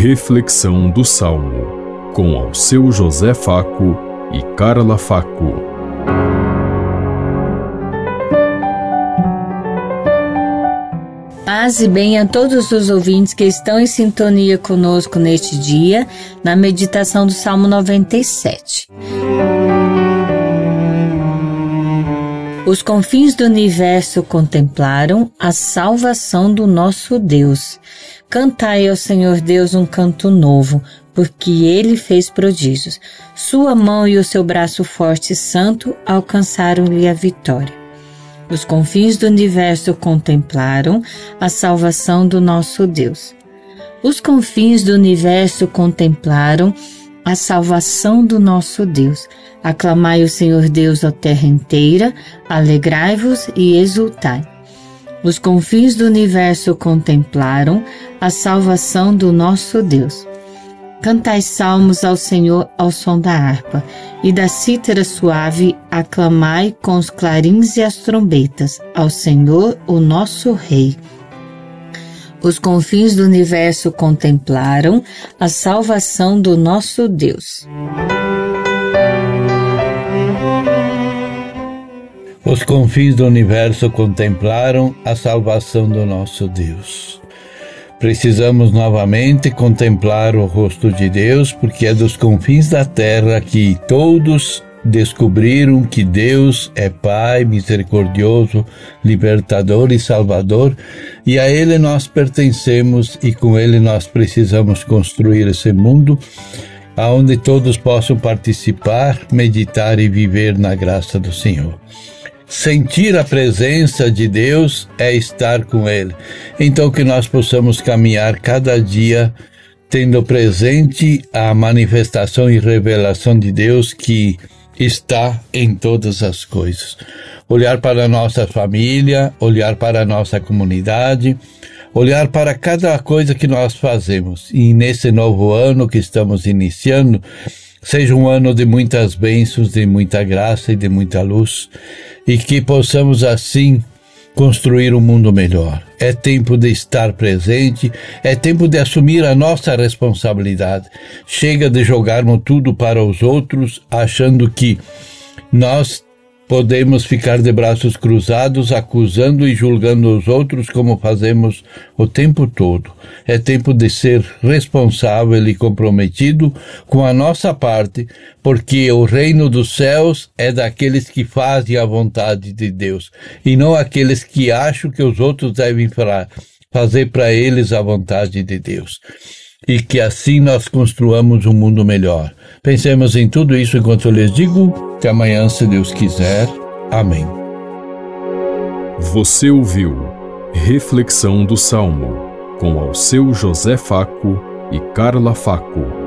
Reflexão do Salmo, com ao seu José Faco e Carla Faco. Paz e bem a todos os ouvintes que estão em sintonia conosco neste dia, na meditação do Salmo 97. Os confins do universo contemplaram a salvação do nosso Deus. Cantai ao Senhor Deus um canto novo, porque ele fez prodígios. Sua mão e o seu braço forte e santo alcançaram-lhe a vitória. Os confins do universo contemplaram a salvação do nosso Deus. Os confins do universo contemplaram a salvação do nosso Deus. Aclamai o Senhor Deus a terra inteira, alegrai-vos e exultai. Os confins do universo contemplaram a salvação do nosso Deus. Cantai salmos ao Senhor ao som da harpa, e da cítara suave aclamai com os clarins e as trombetas ao Senhor, o nosso Rei. Os confins do universo contemplaram a salvação do nosso Deus. Os confins do universo contemplaram a salvação do nosso Deus. Precisamos novamente contemplar o rosto de Deus, porque é dos confins da terra que todos descobriram que Deus é Pai misericordioso, libertador e salvador, e a Ele nós pertencemos e com Ele nós precisamos construir esse mundo aonde todos possam participar, meditar e viver na graça do Senhor. Sentir a presença de Deus é estar com Ele. Então, que nós possamos caminhar cada dia tendo presente a manifestação e revelação de Deus que está em todas as coisas. Olhar para a nossa família, olhar para a nossa comunidade, olhar para cada coisa que nós fazemos. E nesse novo ano que estamos iniciando, Seja um ano de muitas bênçãos, de muita graça e de muita luz, e que possamos assim construir um mundo melhor. É tempo de estar presente, é tempo de assumir a nossa responsabilidade. Chega de jogarmos tudo para os outros, achando que nós podemos ficar de braços cruzados, acusando e julgando os outros como fazemos o tempo todo. É tempo de ser responsável e comprometido com a nossa parte, porque o reino dos céus é daqueles que fazem a vontade de Deus e não aqueles que acham que os outros devem fazer para eles a vontade de Deus e que assim nós construamos um mundo melhor. Pensemos em tudo isso enquanto eu lhes digo que amanhã, se Deus quiser. Amém. Você ouviu Reflexão do Salmo com ao seu José Faco e Carla Faco.